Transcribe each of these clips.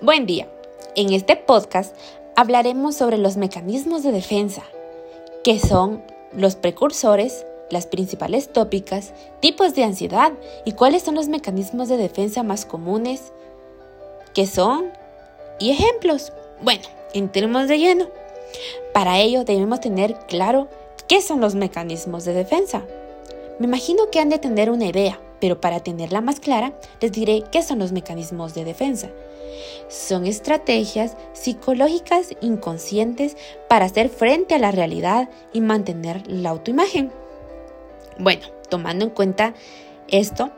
Buen día. En este podcast hablaremos sobre los mecanismos de defensa, que son los precursores, las principales tópicas, tipos de ansiedad y cuáles son los mecanismos de defensa más comunes, qué son y ejemplos. Bueno, entremos de lleno. Para ello debemos tener claro qué son los mecanismos de defensa. Me imagino que han de tener una idea, pero para tenerla más clara, les diré qué son los mecanismos de defensa. Son estrategias psicológicas inconscientes para hacer frente a la realidad y mantener la autoimagen. Bueno, tomando en cuenta esto,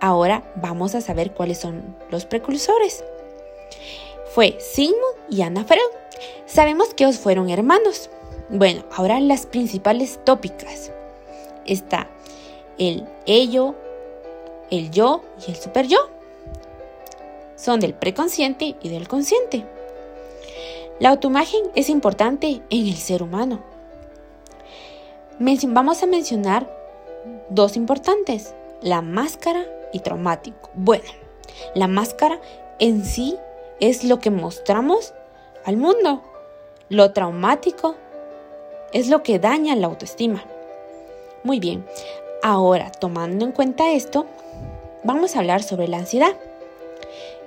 ahora vamos a saber cuáles son los precursores. Fue Sigmund y Anna Freud. Sabemos que ellos fueron hermanos. Bueno, ahora las principales tópicas. Está el ello, el yo y el super yo. Son del preconsciente y del consciente. La autoimagen es importante en el ser humano. Vamos a mencionar dos importantes, la máscara y traumático. Bueno, la máscara en sí es lo que mostramos al mundo. Lo traumático es lo que daña la autoestima. Muy bien, ahora tomando en cuenta esto, vamos a hablar sobre la ansiedad.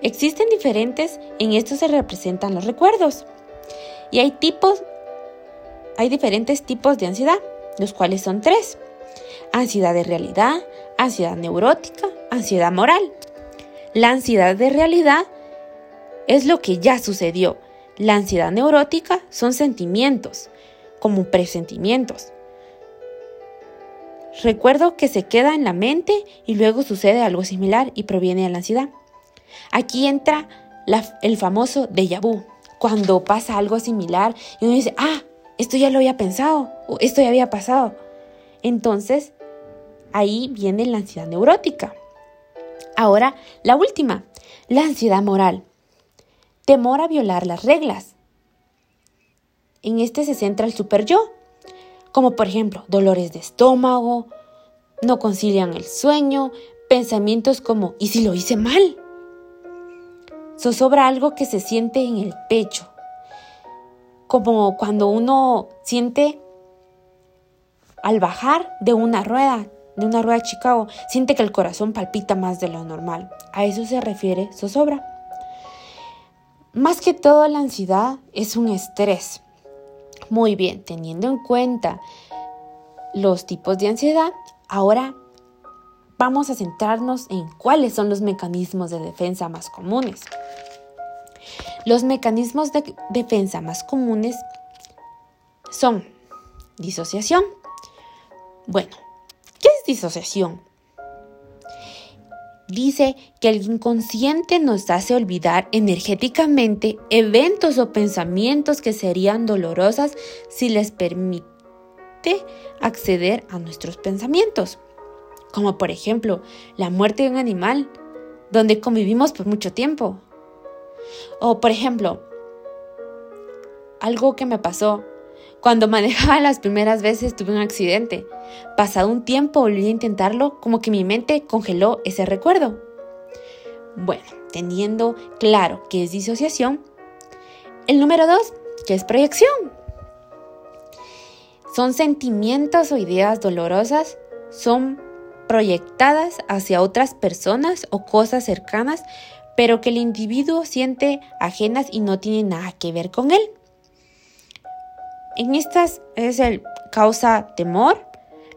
Existen diferentes, en esto se representan los recuerdos. Y hay tipos, hay diferentes tipos de ansiedad, los cuales son tres ansiedad de realidad, ansiedad neurótica, ansiedad moral. La ansiedad de realidad es lo que ya sucedió. La ansiedad neurótica son sentimientos, como presentimientos. Recuerdo que se queda en la mente y luego sucede algo similar y proviene de la ansiedad. Aquí entra el famoso déjà vu, cuando pasa algo similar y uno dice, ah, esto ya lo había pensado, o esto ya había pasado. Entonces, ahí viene la ansiedad neurótica. Ahora, la última, la ansiedad moral. Temor a violar las reglas. En este se centra el super yo, como por ejemplo dolores de estómago, no concilian el sueño, pensamientos como ¿y si lo hice mal? Zozobra algo que se siente en el pecho, como cuando uno siente al bajar de una rueda, de una rueda de Chicago, siente que el corazón palpita más de lo normal. A eso se refiere zozobra. Más que todo la ansiedad es un estrés. Muy bien, teniendo en cuenta los tipos de ansiedad, ahora vamos a centrarnos en cuáles son los mecanismos de defensa más comunes. Los mecanismos de defensa más comunes son disociación, bueno, ¿qué es disociación? Dice que el inconsciente nos hace olvidar energéticamente eventos o pensamientos que serían dolorosas si les permite acceder a nuestros pensamientos. Como por ejemplo la muerte de un animal, donde convivimos por mucho tiempo. O por ejemplo, algo que me pasó cuando manejaba las primeras veces tuve un accidente. Pasado un tiempo volví a intentarlo como que mi mente congeló ese recuerdo. Bueno, teniendo claro que es disociación, el número dos, que es proyección. Son sentimientos o ideas dolorosas, son proyectadas hacia otras personas o cosas cercanas, pero que el individuo siente ajenas y no tiene nada que ver con él. En estas es el causa temor,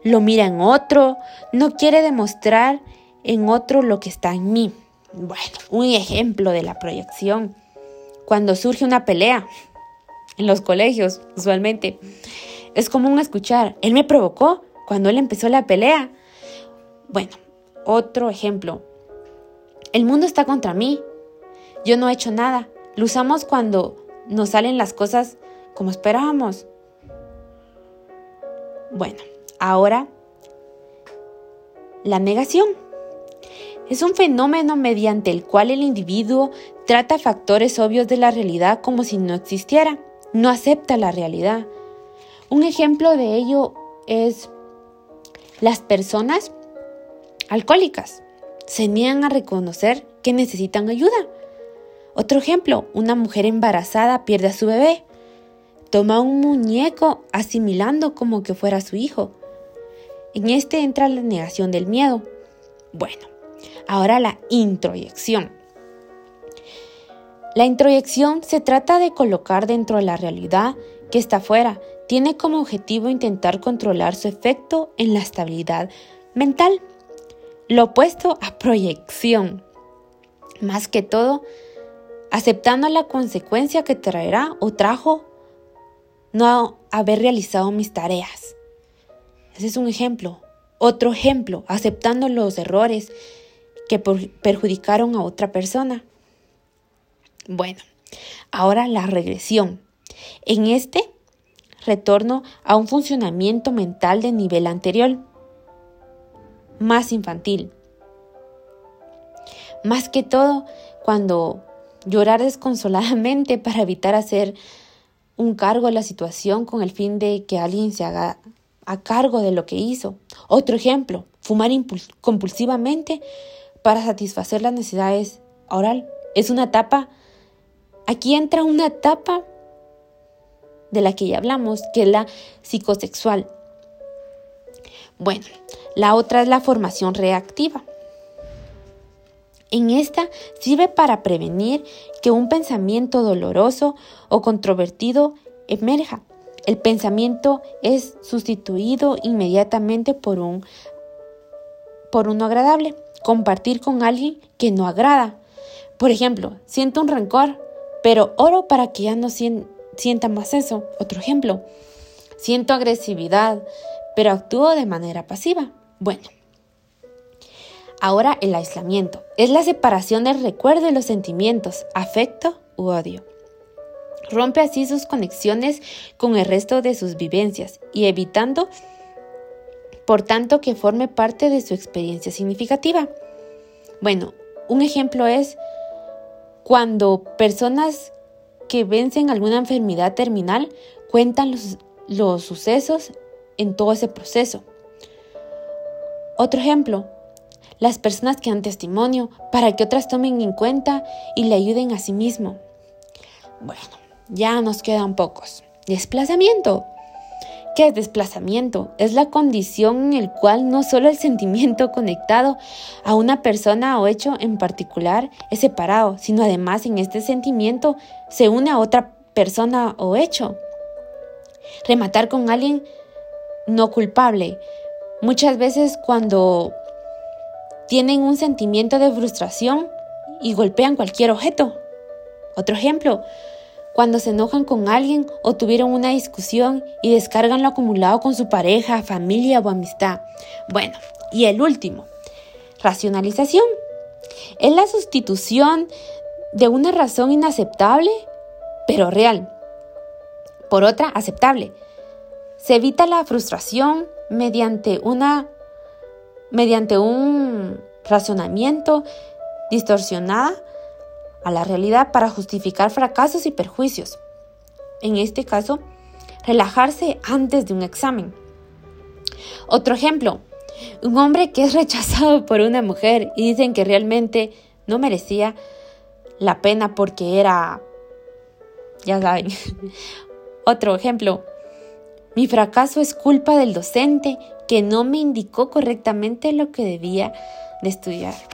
lo mira en otro, no quiere demostrar en otro lo que está en mí. Bueno, un ejemplo de la proyección. Cuando surge una pelea en los colegios, usualmente, es común escuchar, él me provocó cuando él empezó la pelea. Bueno, otro ejemplo. El mundo está contra mí. Yo no he hecho nada. Lo usamos cuando nos salen las cosas como esperábamos. Bueno, ahora la negación. Es un fenómeno mediante el cual el individuo trata factores obvios de la realidad como si no existiera, no acepta la realidad. Un ejemplo de ello es las personas alcohólicas. Se niegan a reconocer que necesitan ayuda Otro ejemplo, una mujer embarazada pierde a su bebé. Toma un muñeco asimilando como que fuera su hijo. En este entra la negación del miedo. Bueno, ahora la introyección. La introyección se trata de colocar dentro de la realidad que está fuera. Tiene como objetivo intentar controlar su efecto en la estabilidad mental. Lo opuesto a proyección. Más que todo, aceptando la consecuencia que traerá o trajo no haber realizado mis tareas. Ese es un ejemplo. Otro ejemplo, aceptando los errores que perjudicaron a otra persona. Bueno, ahora la regresión. En este retorno a un funcionamiento mental de nivel anterior, más infantil. Más que todo, cuando llorar desconsoladamente para evitar hacer un cargo de la situación con el fin de que alguien se haga a cargo de lo que hizo. Otro ejemplo, fumar compulsivamente para satisfacer las necesidades oral. Es una etapa, aquí entra una etapa de la que ya hablamos, que es la psicosexual. Bueno, la otra es la formación reactiva. En esta sirve para prevenir que un pensamiento doloroso o controvertido emerja. El pensamiento es sustituido inmediatamente por un por uno agradable. Compartir con alguien que no agrada. Por ejemplo, siento un rencor, pero oro para que ya no sienta más eso. Otro ejemplo, siento agresividad, pero actúo de manera pasiva. Bueno, Ahora el aislamiento es la separación del recuerdo de los sentimientos, afecto u odio. Rompe así sus conexiones con el resto de sus vivencias y evitando, por tanto, que forme parte de su experiencia significativa. Bueno, un ejemplo es cuando personas que vencen alguna enfermedad terminal cuentan los, los sucesos en todo ese proceso. Otro ejemplo, las personas que dan testimonio para que otras tomen en cuenta y le ayuden a sí mismo. Bueno, ya nos quedan pocos. Desplazamiento. ¿Qué es desplazamiento? Es la condición en la cual no solo el sentimiento conectado a una persona o hecho en particular es separado, sino además en este sentimiento se une a otra persona o hecho. Rematar con alguien no culpable. Muchas veces cuando tienen un sentimiento de frustración y golpean cualquier objeto. Otro ejemplo, cuando se enojan con alguien o tuvieron una discusión y descargan lo acumulado con su pareja, familia o amistad. Bueno, y el último, racionalización. Es la sustitución de una razón inaceptable, pero real, por otra aceptable. Se evita la frustración mediante una mediante un razonamiento distorsionada a la realidad para justificar fracasos y perjuicios. En este caso, relajarse antes de un examen. Otro ejemplo, un hombre que es rechazado por una mujer y dicen que realmente no merecía la pena porque era, ya saben. Otro ejemplo, mi fracaso es culpa del docente que no me indicó correctamente lo que debía de estudiar.